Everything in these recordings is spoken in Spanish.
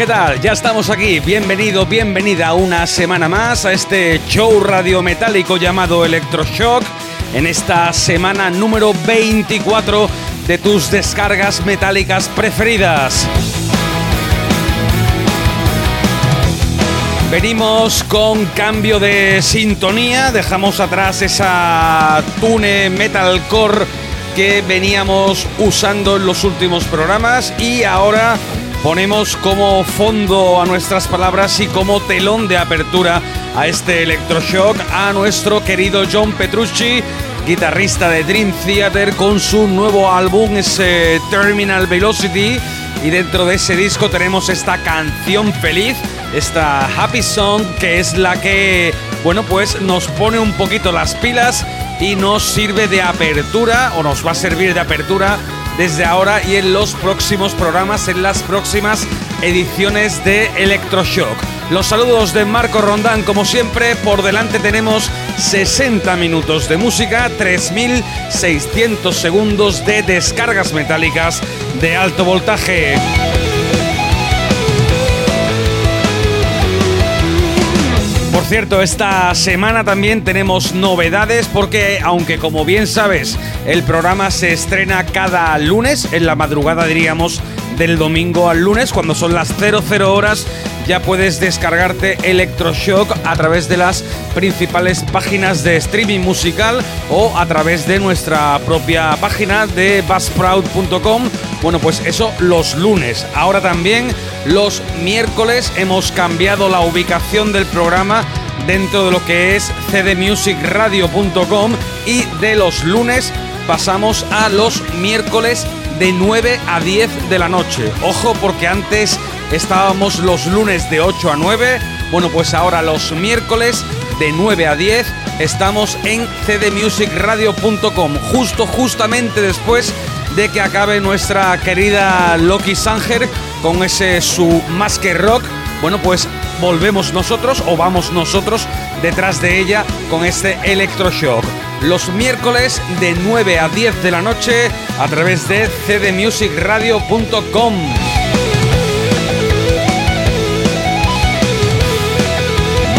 ¿Qué tal? Ya estamos aquí. Bienvenido, bienvenida una semana más a este show radiometálico llamado Electroshock. En esta semana número 24 de tus descargas metálicas preferidas. Venimos con cambio de sintonía, dejamos atrás esa tune metalcore que veníamos usando en los últimos programas y ahora ponemos como fondo a nuestras palabras y como telón de apertura a este electroshock a nuestro querido John Petrucci, guitarrista de Dream Theater, con su nuevo álbum, ese Terminal Velocity. Y dentro de ese disco tenemos esta canción feliz, esta Happy Song, que es la que, bueno, pues nos pone un poquito las pilas y nos sirve de apertura, o nos va a servir de apertura desde ahora y en los próximos programas, en las próximas ediciones de Electroshock. Los saludos de Marco Rondán, como siempre, por delante tenemos 60 minutos de música, 3.600 segundos de descargas metálicas de alto voltaje. Por cierto, esta semana también tenemos novedades porque aunque como bien sabes el programa se estrena cada lunes, en la madrugada diríamos del domingo al lunes, cuando son las 00 horas, ya puedes descargarte Electroshock a través de las principales páginas de streaming musical o a través de nuestra propia página de buzzsprout.com. Bueno, pues eso los lunes. Ahora también los miércoles hemos cambiado la ubicación del programa dentro de lo que es cdmusicradio.com y de los lunes pasamos a los miércoles de 9 a 10 de la noche. Ojo porque antes estábamos los lunes de 8 a 9, bueno pues ahora los miércoles de 9 a 10 estamos en cdmusicradio.com, justo justamente después de que acabe nuestra querida Loki Sanger con ese su más que rock. Bueno, pues volvemos nosotros o vamos nosotros detrás de ella con este electroshock. Los miércoles de 9 a 10 de la noche a través de cdmusicradio.com.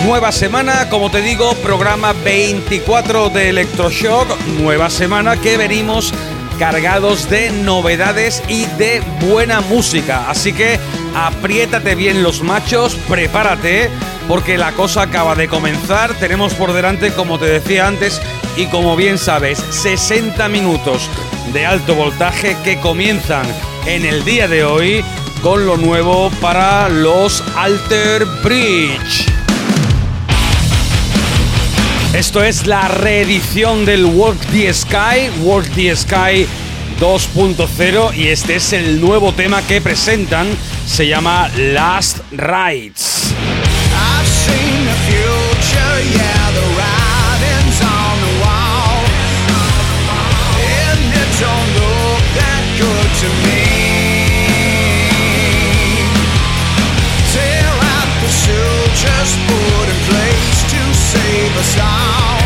Nueva semana, como te digo, programa 24 de Electroshock. Nueva semana que venimos cargados de novedades y de buena música. Así que apriétate bien los machos, prepárate, porque la cosa acaba de comenzar. Tenemos por delante, como te decía antes, y como bien sabes, 60 minutos de alto voltaje que comienzan en el día de hoy con lo nuevo para los Alter Bridge. Esto es la reedición del Walk the Sky, Walk the Sky 2.0 y este es el nuevo tema que presentan, se llama Last Rides. just put in place to save us all.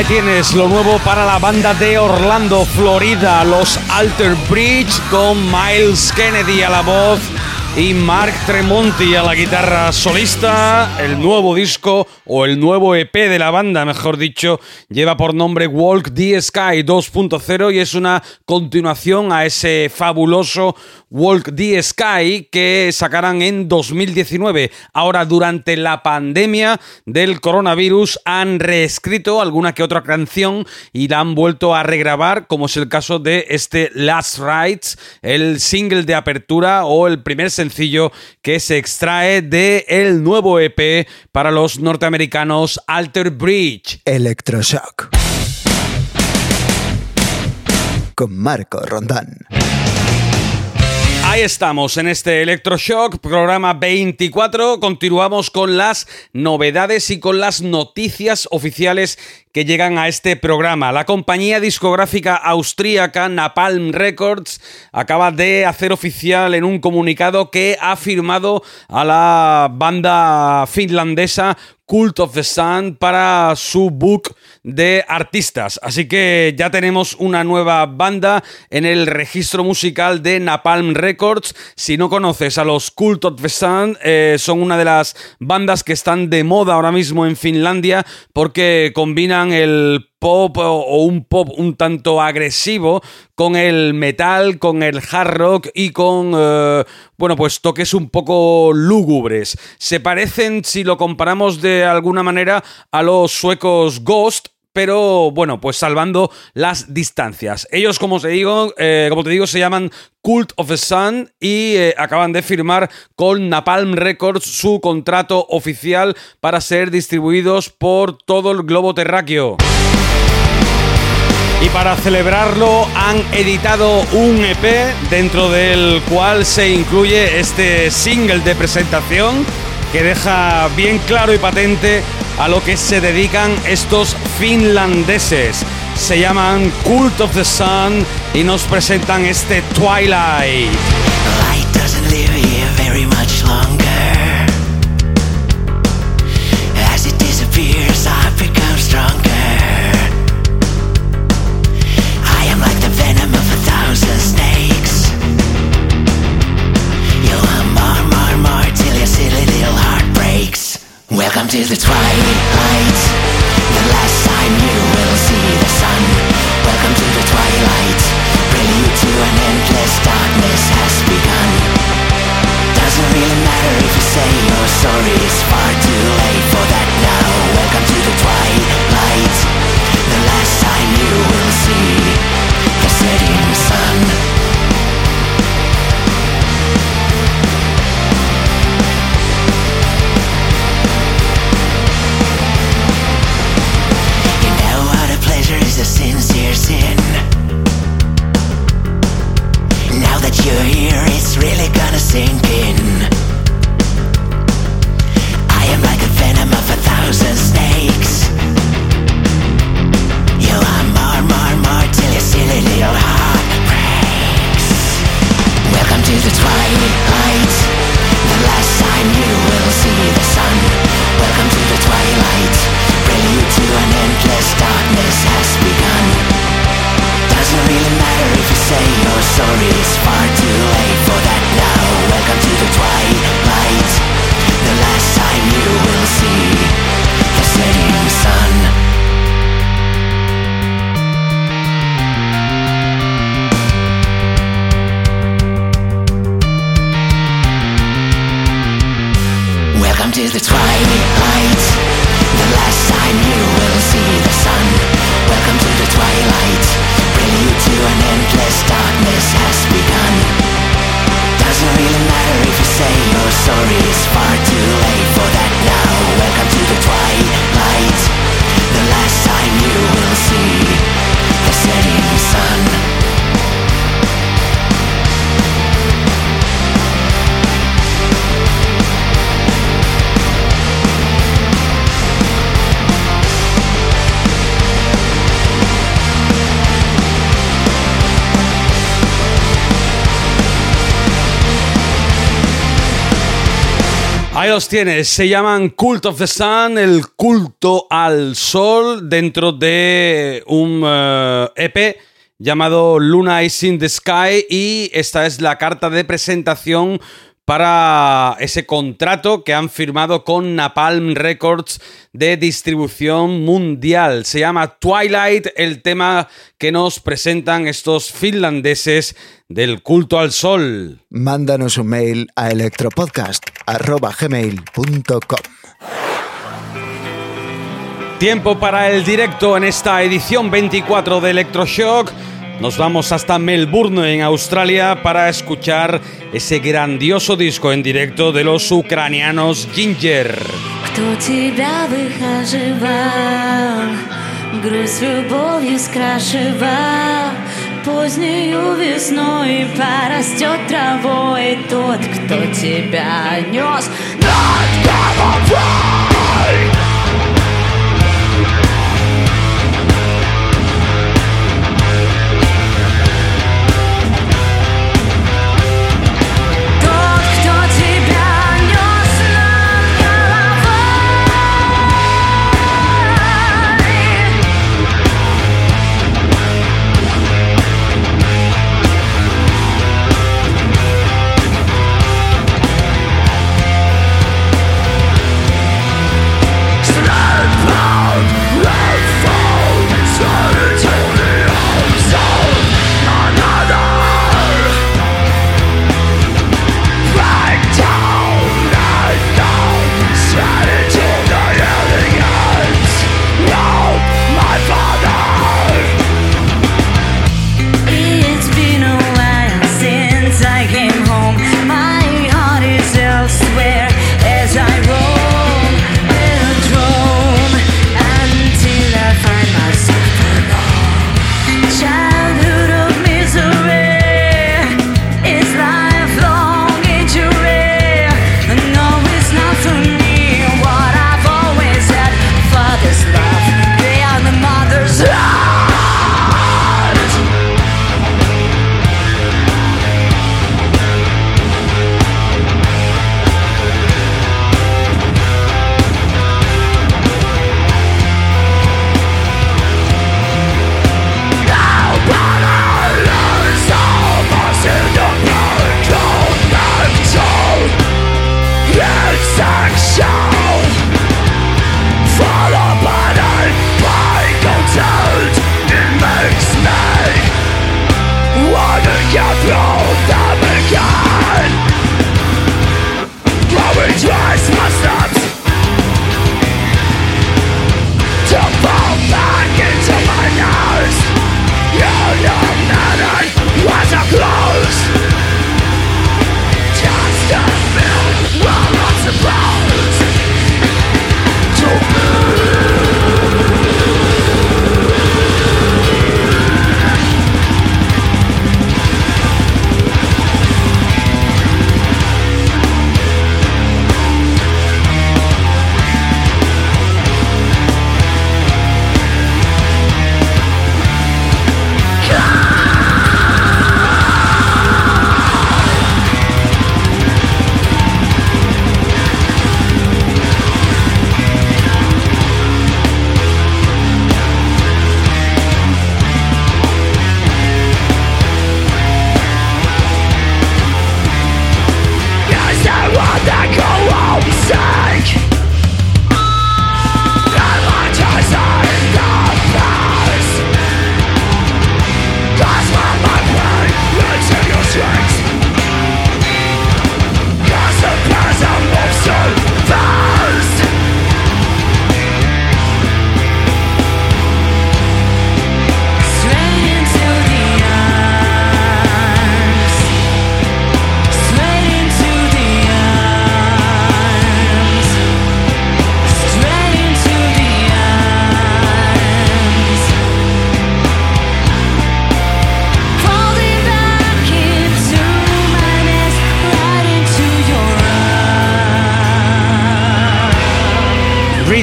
Ahí tienes lo nuevo para la banda de Orlando, Florida, los Alter Bridge con Miles Kennedy a la voz y Mark Tremonti a la guitarra solista. El nuevo disco o el nuevo EP de la banda, mejor dicho, lleva por nombre Walk the Sky 2.0 y es una continuación a ese fabuloso Walk the Sky que sacarán en 2019. Ahora, durante la pandemia del coronavirus, han reescrito alguna que otra canción y la han vuelto a regrabar, como es el caso de este Last Rides, el single de apertura o el primer sencillo que se extrae de el nuevo EP para los norteamericanos Alter Bridge. Electroshock. Con Marco Rondán. Ahí estamos en este Electroshock, programa 24. Continuamos con las novedades y con las noticias oficiales que llegan a este programa. La compañía discográfica austríaca Napalm Records acaba de hacer oficial en un comunicado que ha firmado a la banda finlandesa Cult of the Sun para su book de artistas. Así que ya tenemos una nueva banda en el registro musical de Napalm Records. Si no conoces a los Cult of the Sun, eh, son una de las bandas que están de moda ahora mismo en Finlandia porque combinan el pop o un pop un tanto agresivo con el metal, con el hard rock y con, eh, bueno, pues toques un poco lúgubres. Se parecen, si lo comparamos de alguna manera, a los suecos Ghost, pero bueno, pues salvando las distancias. Ellos, como te digo, eh, como te digo, se llaman Cult of the Sun y eh, acaban de firmar con Napalm Records su contrato oficial para ser distribuidos por todo el globo terráqueo. Y para celebrarlo han editado un EP dentro del cual se incluye este single de presentación que deja bien claro y patente a lo que se dedican estos finlandeses. Se llaman Cult of the Sun y nos presentan este Twilight. To the twilight The last time you will see the sun. Welcome to the twilight Prelude to an endless darkness has begun. Doesn't really matter if you say you're sorry It's far too late for that now. Welcome to the twilight The last time you will see Los tienes, se llaman Cult of the Sun, el culto al sol, dentro de un EP eh, e llamado Luna is in the Sky y esta es la carta de presentación para ese contrato que han firmado con Napalm Records de distribución mundial. Se llama Twilight, el tema que nos presentan estos finlandeses del culto al sol. Mándanos un mail a electropodcast.gmail.com Tiempo para el directo en esta edición 24 de Electroshock. Nos vamos hasta Melbourne, en Australia, para escuchar ese grandioso disco en directo de los ucranianos Ginger. Кто тебя выхаживал, грусть любовью скрашивал, Позднею весной порастет травой тот, кто тебя нес над головой.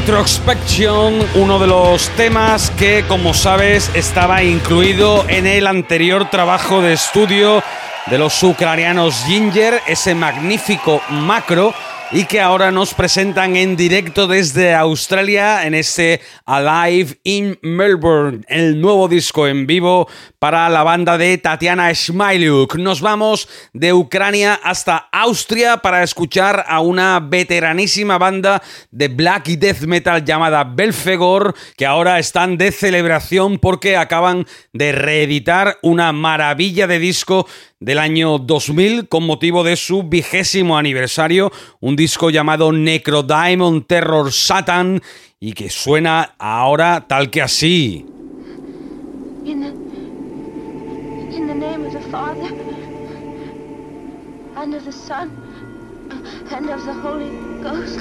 Retrospection, uno de los temas que, como sabes, estaba incluido en el anterior trabajo de estudio de los ucranianos Ginger, ese magnífico macro y que ahora nos presentan en directo desde Australia en este Alive in Melbourne, el nuevo disco en vivo para la banda de Tatiana Smiluk. Nos vamos de Ucrania hasta Austria para escuchar a una veteranísima banda de black y death metal llamada Belfegor, que ahora están de celebración porque acaban de reeditar una maravilla de disco del año 2000 con motivo de su vigésimo aniversario, disco llamado Necrodiamond Terror Satan y que suena ahora tal que así. In the name of the Father, and of the Son, and of the Holy Ghost.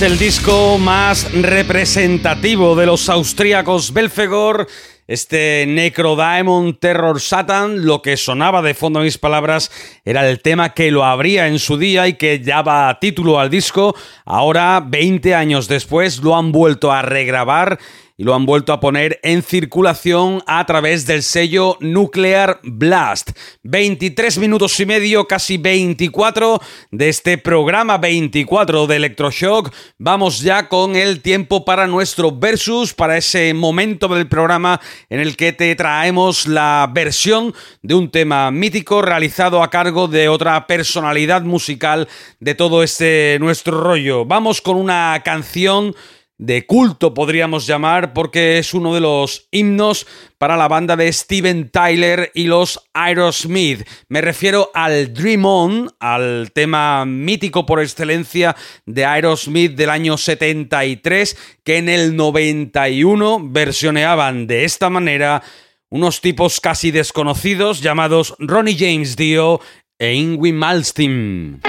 El disco más representativo de los austríacos Belfegor, este Necro Diamond Terror Satan, lo que sonaba de fondo a mis palabras era el tema que lo abría en su día y que daba título al disco. Ahora, 20 años después, lo han vuelto a regrabar y lo han vuelto a poner en circulación a través del sello Nuclear Blast. 23 minutos y medio, casi 24 de este programa 24 de Electroshock. Vamos ya con el tiempo para nuestro versus, para ese momento del programa en el que te traemos la versión de un tema mítico realizado a cargo de otra personalidad musical de todo este nuestro rollo. Vamos con una canción de culto, podríamos llamar, porque es uno de los himnos para la banda de Steven Tyler y los Aerosmith. Me refiero al Dream On, al tema mítico por excelencia de Aerosmith del año 73, que en el 91 versioneaban de esta manera unos tipos casi desconocidos llamados Ronnie James Dio e Ingrid Malmsteen.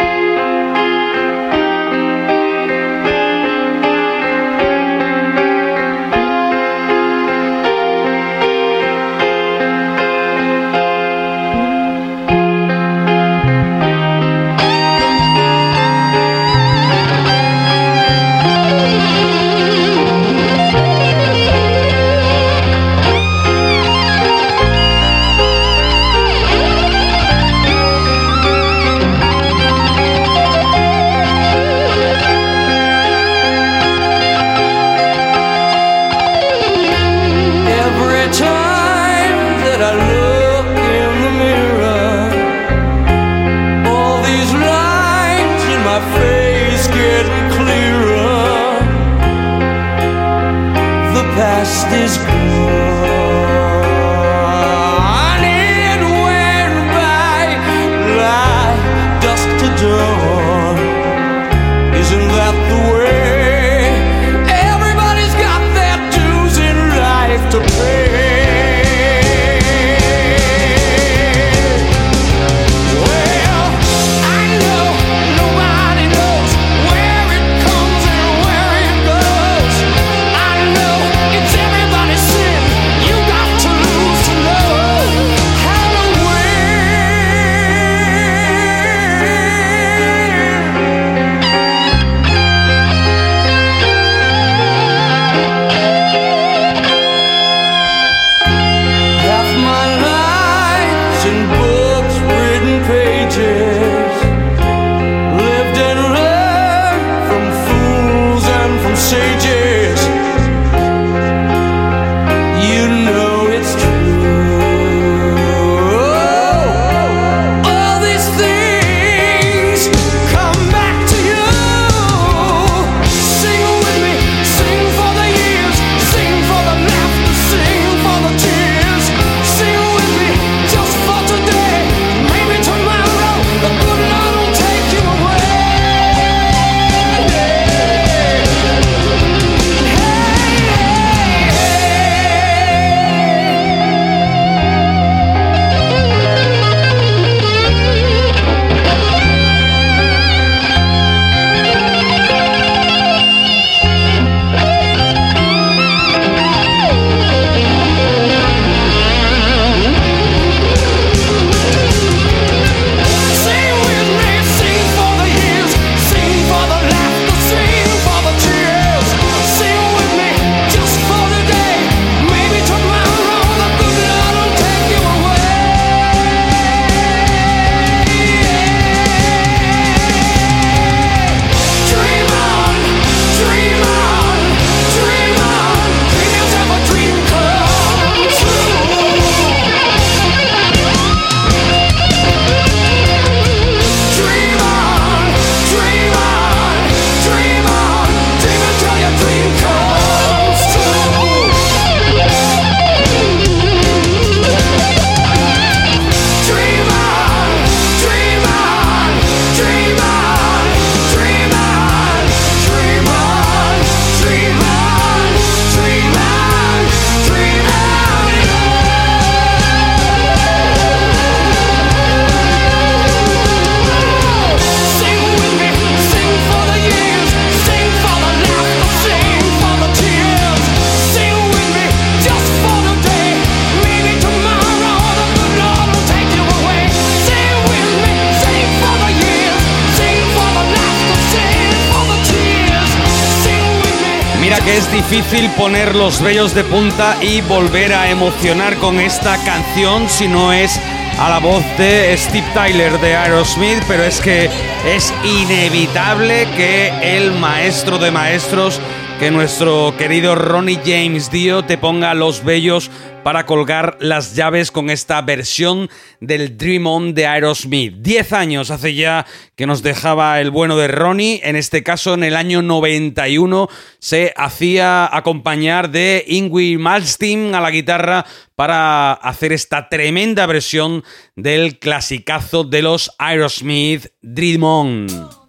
Difícil poner los vellos de punta y volver a emocionar con esta canción si no es a la voz de Steve Tyler de Aerosmith, pero es que es inevitable que el maestro de maestros, que nuestro querido Ronnie James Dio te ponga los vellos para colgar las llaves con esta versión del Dream On de Aerosmith. Diez años hace ya que nos dejaba el bueno de Ronnie, en este caso en el año 91 se hacía acompañar de Ingrid Malmsteen a la guitarra para hacer esta tremenda versión del clasicazo de los Aerosmith Dream On.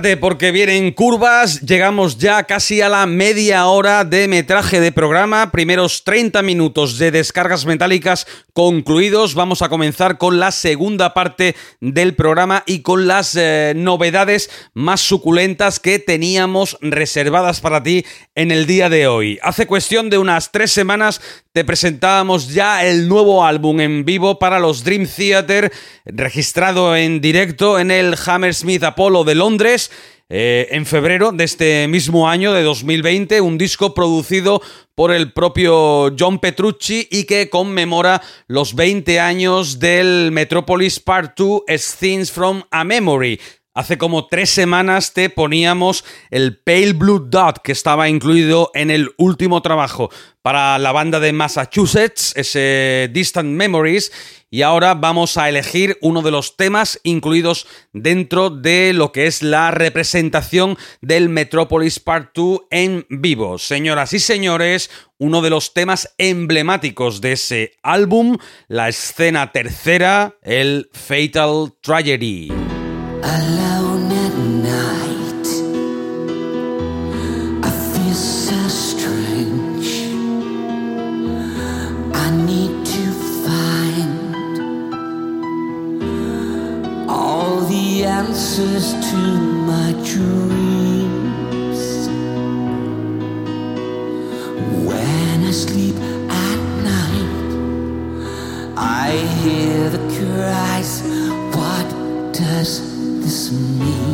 Porque vienen curvas, llegamos ya casi a la media hora de metraje de programa, primeros 30 minutos de descargas metálicas concluidos, vamos a comenzar con la segunda parte del programa y con las eh, novedades más suculentas que teníamos reservadas para ti en el día de hoy. Hace cuestión de unas tres semanas te presentábamos ya el nuevo álbum en vivo para los Dream Theater, registrado en directo en el Hammersmith Apollo de Londres. Eh, en febrero de este mismo año de 2020, un disco producido por el propio John Petrucci y que conmemora los 20 años del Metropolis Part 2 Things from a Memory. Hace como tres semanas te poníamos el Pale Blue Dot que estaba incluido en el último trabajo para la banda de Massachusetts, ese Distant Memories, y ahora vamos a elegir uno de los temas incluidos dentro de lo que es la representación del Metropolis Part 2 en vivo. Señoras y señores, uno de los temas emblemáticos de ese álbum, la escena tercera, el Fatal Tragedy. Alone at night, I feel so strange. I need to find all the answers to my dreams. When I sleep at night, I hear the cries. What does kiss me.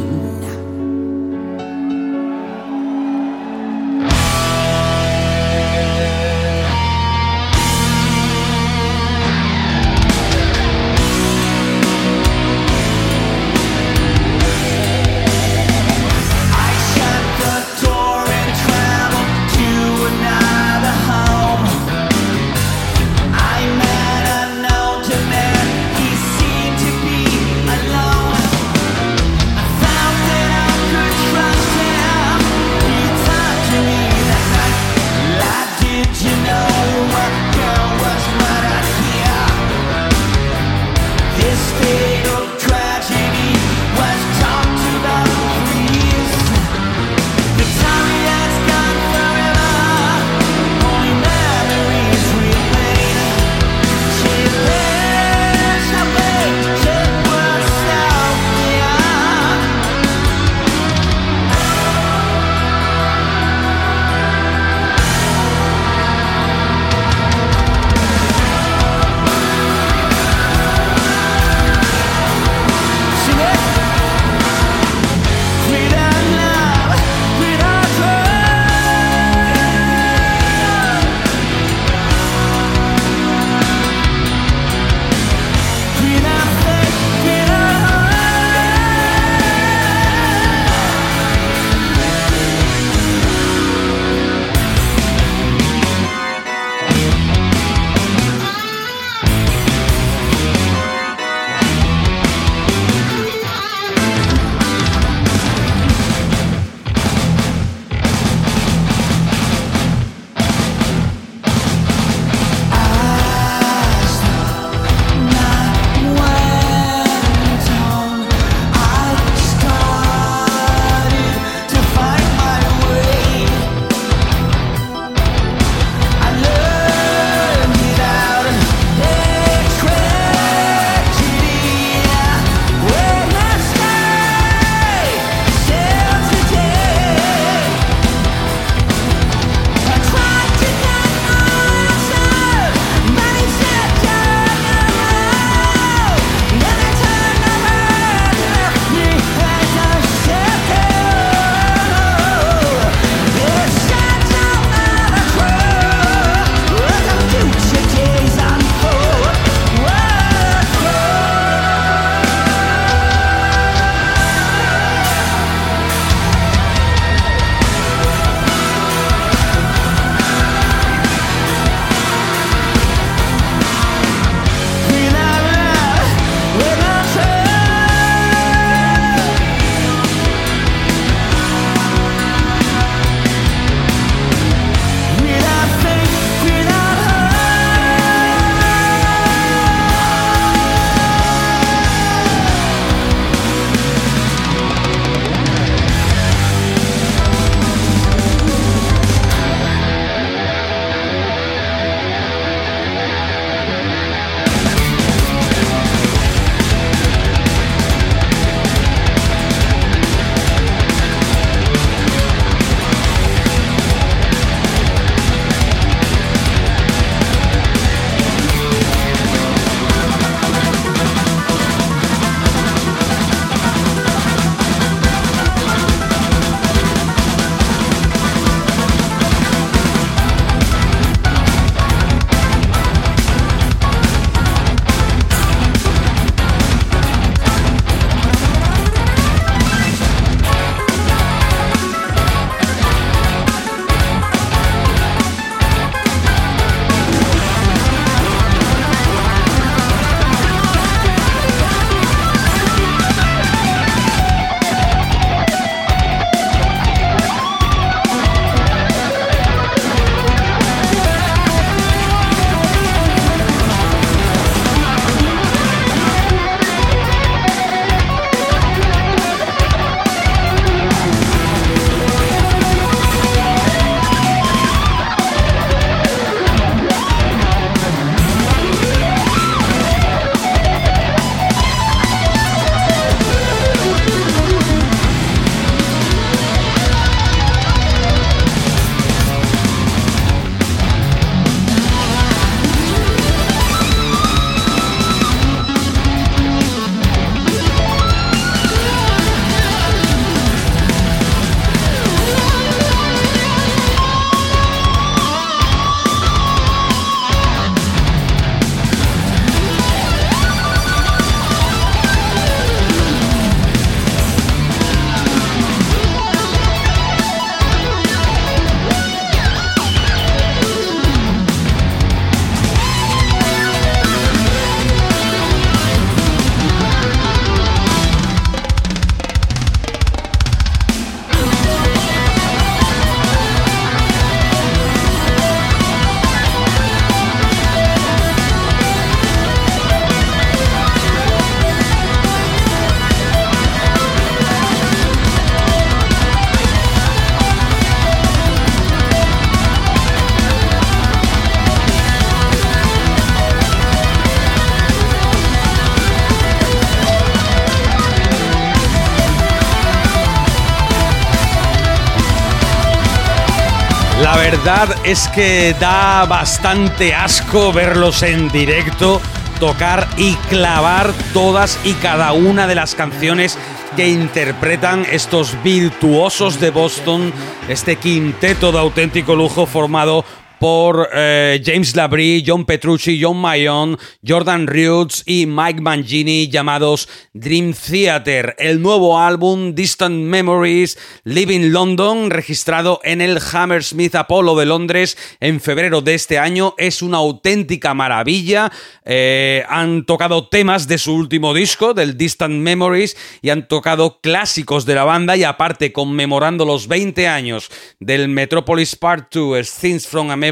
Es que da bastante asco verlos en directo, tocar y clavar todas y cada una de las canciones que interpretan estos virtuosos de Boston, este quinteto de auténtico lujo formado por eh, James Labrie, John Petrucci, John Mayon, Jordan Roots y Mike Mangini llamados Dream Theater. El nuevo álbum Distant Memories Living London, registrado en el Hammersmith Apollo de Londres en febrero de este año, es una auténtica maravilla. Eh, han tocado temas de su último disco, del Distant Memories, y han tocado clásicos de la banda y aparte conmemorando los 20 años del Metropolis Part 2, Things from America,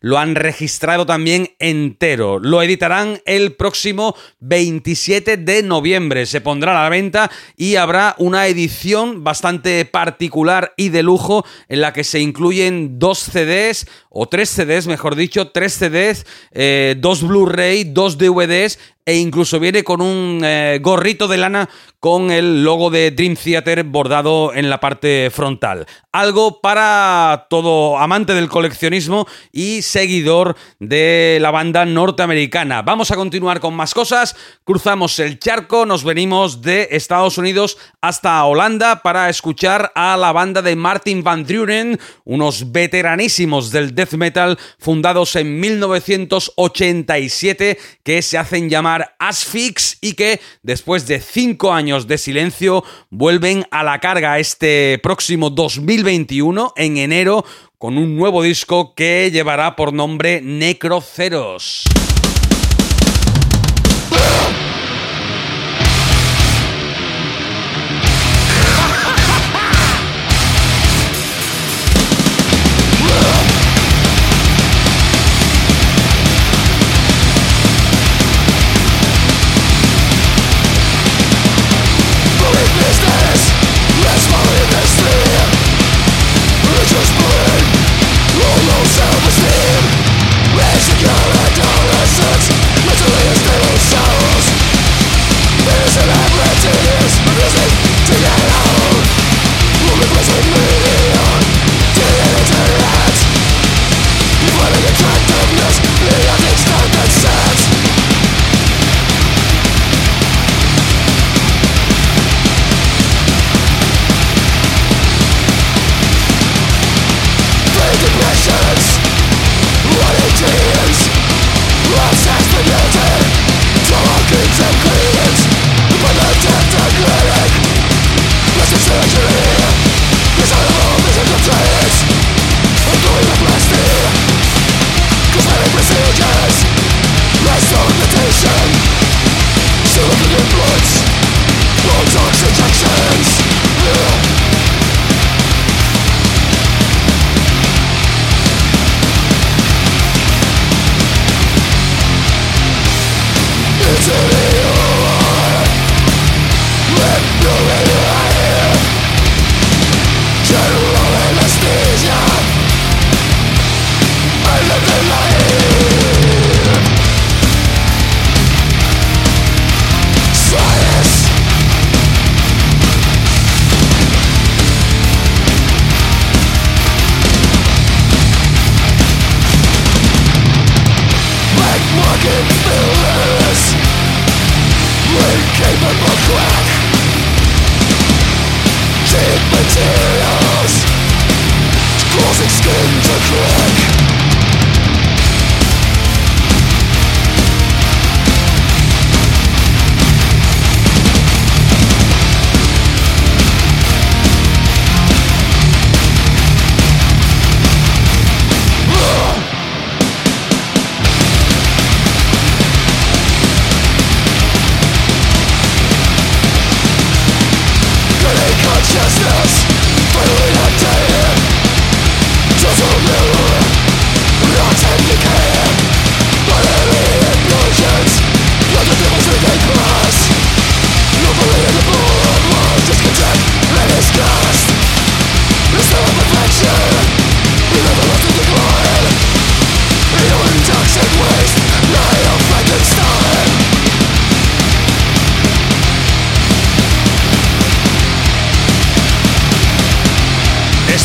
lo han registrado también entero. Lo editarán el próximo 27 de noviembre. Se pondrá a la venta y habrá una edición bastante particular y de lujo en la que se incluyen dos CDs, o tres CDs, mejor dicho, tres CDs, eh, dos Blu-ray, dos DVDs e incluso viene con un eh, gorrito de lana con el logo de Dream Theater bordado en la parte frontal. Algo para todo amante del coleccionismo y seguidor de la banda norteamericana. Vamos a continuar con más cosas. Cruzamos el charco, nos venimos de Estados Unidos hasta Holanda para escuchar a la banda de Martin Van Druren, unos veteranísimos del death metal fundados en 1987 que se hacen llamar Asfix y que después de cinco años de silencio vuelven a la carga este próximo 2021 en enero con un nuevo disco que llevará por nombre Necroceros.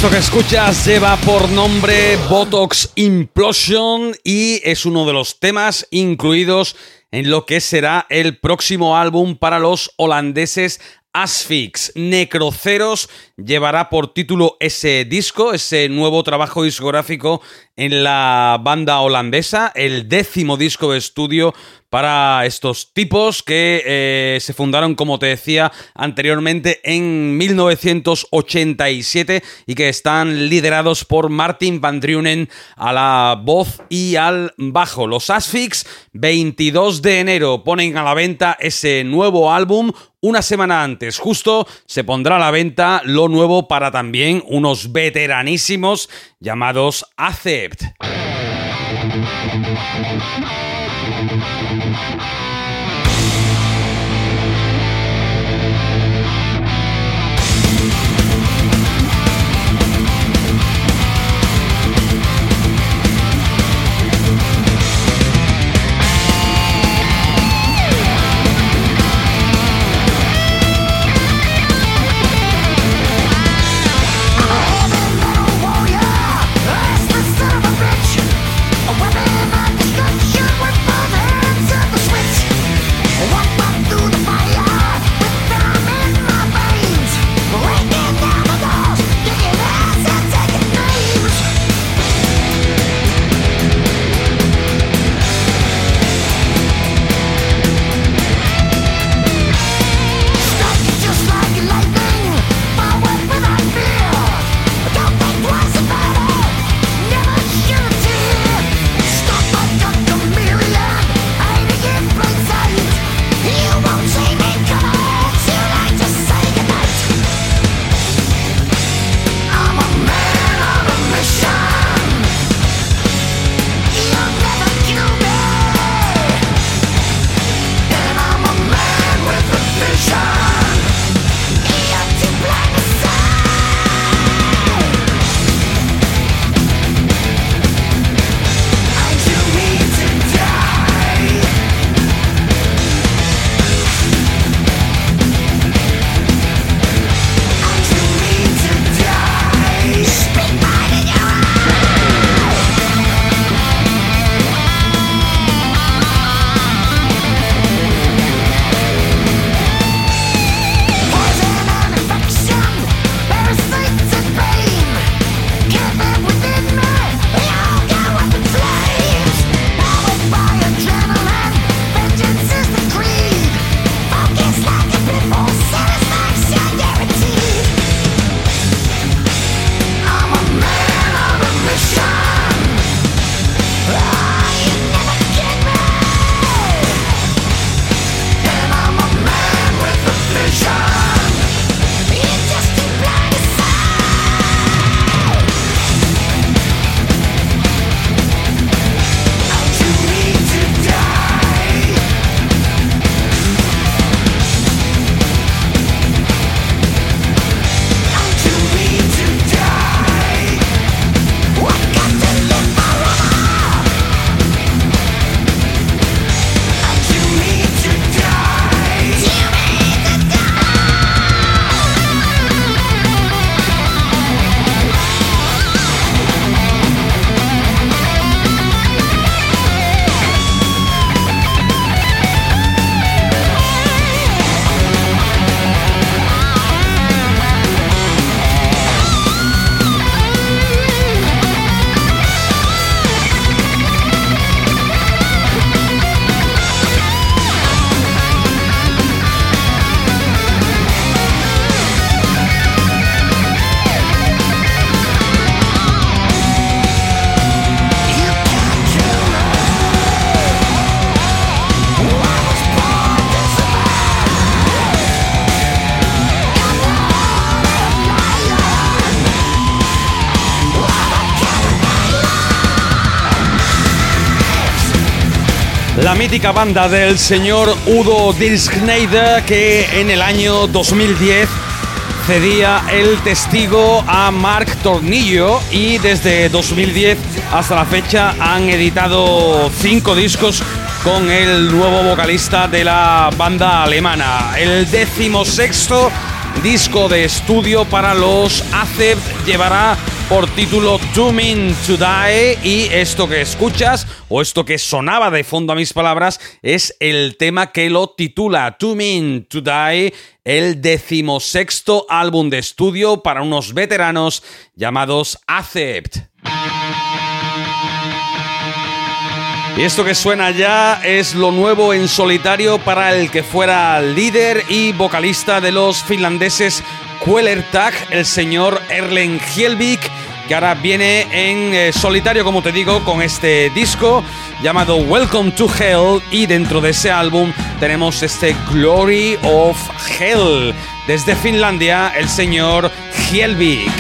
Esto que escuchas lleva por nombre Botox Implosion y es uno de los temas incluidos en lo que será el próximo álbum para los holandeses Asfix. Necroceros llevará por título ese disco, ese nuevo trabajo discográfico en la banda holandesa, el décimo disco de estudio para estos tipos que eh, se fundaron, como te decía anteriormente, en 1987 y que están liderados por Martin Van Drunen a la voz y al bajo. Los Asfix, 22 de enero, ponen a la venta ese nuevo álbum. Una semana antes, justo, se pondrá a la venta lo nuevo para también unos veteranísimos llamados Acept. La mítica banda del señor Udo Dirkschneider que en el año 2010 cedía el testigo a Mark Tornillo y desde 2010 hasta la fecha han editado cinco discos con el nuevo vocalista de la banda alemana. El décimo sexto disco de estudio para los Acept llevará por título To Mean to Die y esto que escuchas o esto que sonaba de fondo a mis palabras es el tema que lo titula To Mean to Die, el decimosexto álbum de estudio para unos veteranos llamados Acept. Y esto que suena ya es lo nuevo en solitario para el que fuera líder y vocalista de los finlandeses Quellertag, el señor Erlen Hjelvik, que ahora viene en eh, solitario, como te digo, con este disco llamado Welcome to Hell y dentro de ese álbum tenemos este Glory of Hell. Desde Finlandia, el señor Hjelvik.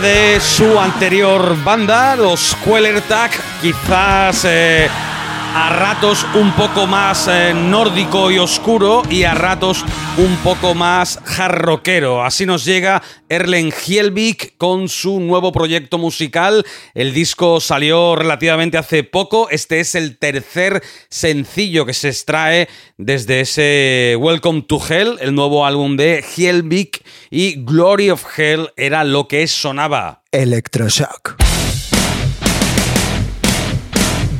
De su anterior banda, los Queller Tag, quizás eh, a ratos un poco más eh, nórdico y oscuro y a ratos un poco más jarroquero. Así nos llega Erlen Hjelvik con su nuevo proyecto musical. El disco salió relativamente hace poco. Este es el tercer sencillo que se extrae desde ese Welcome to Hell, el nuevo álbum de Hjelvik y Glory of Hell era lo que sonaba. Electroshock.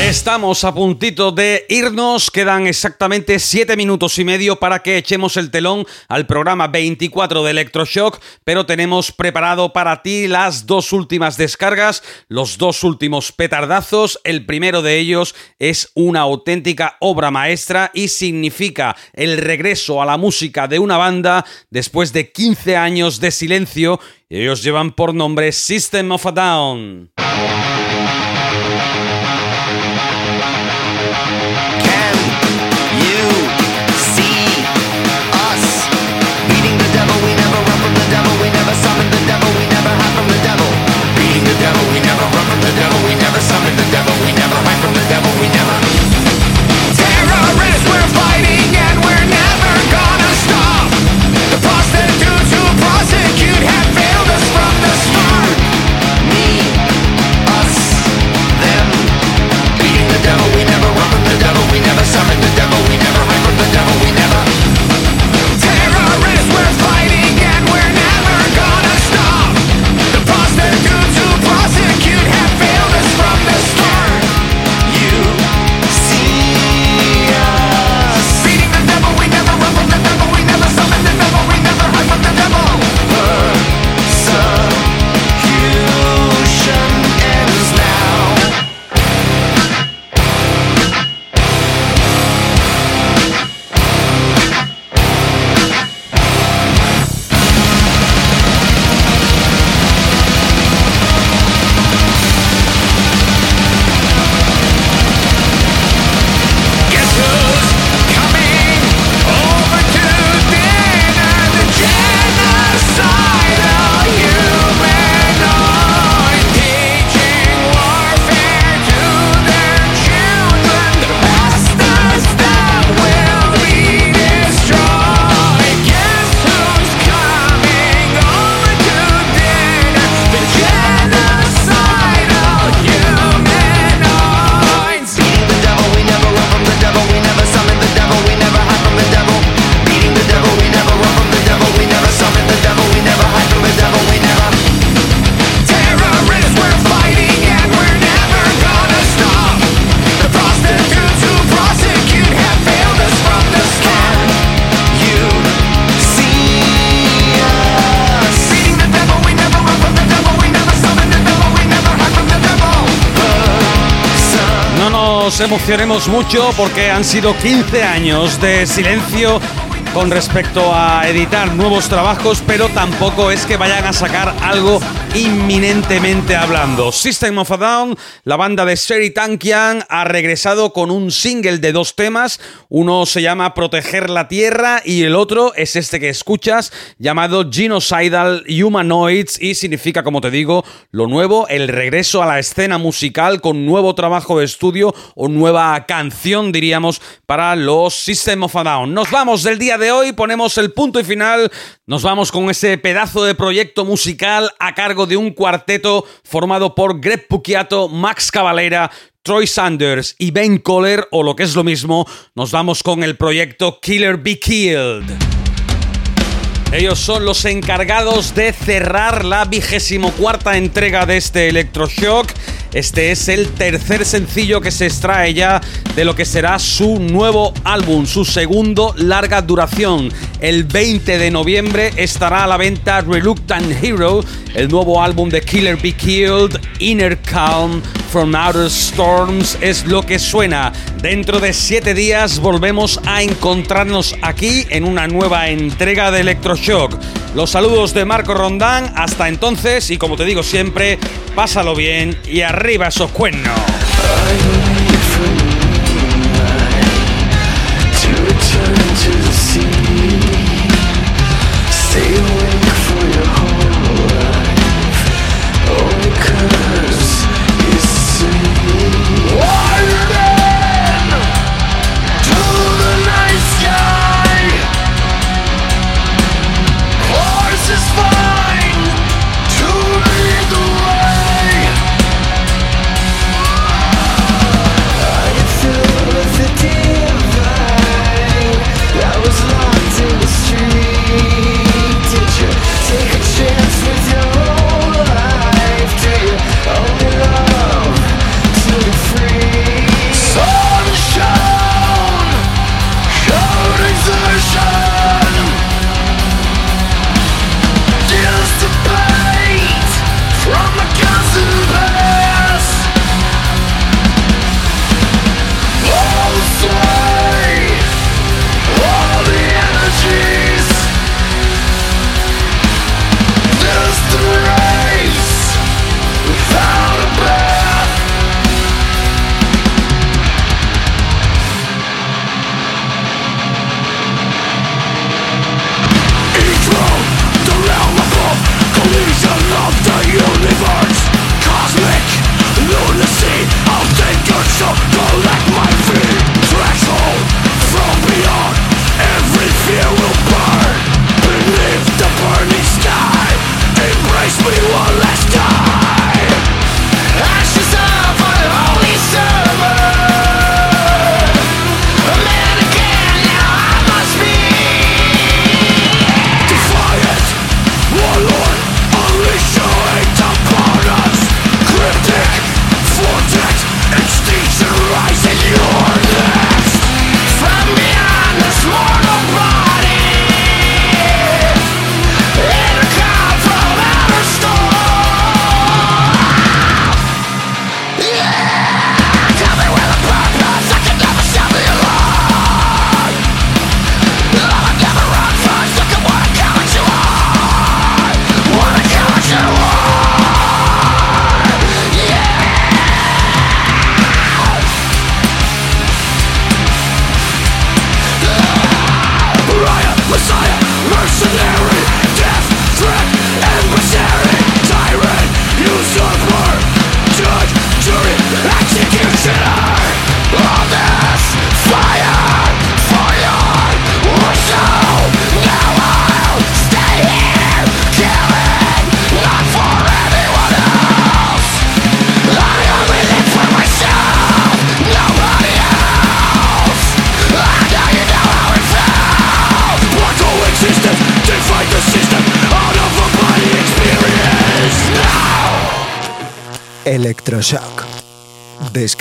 Estamos a puntito de irnos, quedan exactamente 7 minutos y medio para que echemos el telón al programa 24 de Electroshock, pero tenemos preparado para ti las dos últimas descargas, los dos últimos petardazos. El primero de ellos es una auténtica obra maestra y significa el regreso a la música de una banda después de 15 años de silencio ellos llevan por nombre System of a Down. Devil. We never summon the devil. We never hide from the devil. We never. Emocionemos mucho porque han sido 15 años de silencio con respecto a editar nuevos trabajos, pero tampoco es que vayan a sacar algo inminentemente hablando. System of a Down, la banda de Sherry Tankian, ha regresado con un single de dos temas. Uno se llama Proteger la Tierra y el otro es este que escuchas, llamado Genocidal Humanoids y significa, como te digo, lo nuevo, el regreso a la escena musical con nuevo trabajo de estudio o nueva canción, diríamos, para los System of a Down. Nos vamos del día de hoy, ponemos el punto y final, nos vamos con ese pedazo de proyecto musical a cargo de un cuarteto formado por Greg Puciato, Max Cavalera, Troy Sanders y Ben Kohler, o lo que es lo mismo, nos vamos con el proyecto Killer Be Killed. Ellos son los encargados de cerrar la vigésimo cuarta entrega de este Electroshock. Este es el tercer sencillo que se extrae ya de lo que será su nuevo álbum, su segundo larga duración. El 20 de noviembre estará a la venta Reluctant Hero, el nuevo álbum de Killer Be Killed, Inner Calm, From Outer Storms es lo que suena. Dentro de siete días volvemos a encontrarnos aquí en una nueva entrega de Electroshock. Los saludos de Marco Rondán, hasta entonces y como te digo siempre, pásalo bien y arriba esos cuernos.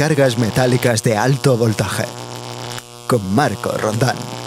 Descargas metálicas de alto voltaje. Con Marco Rondán.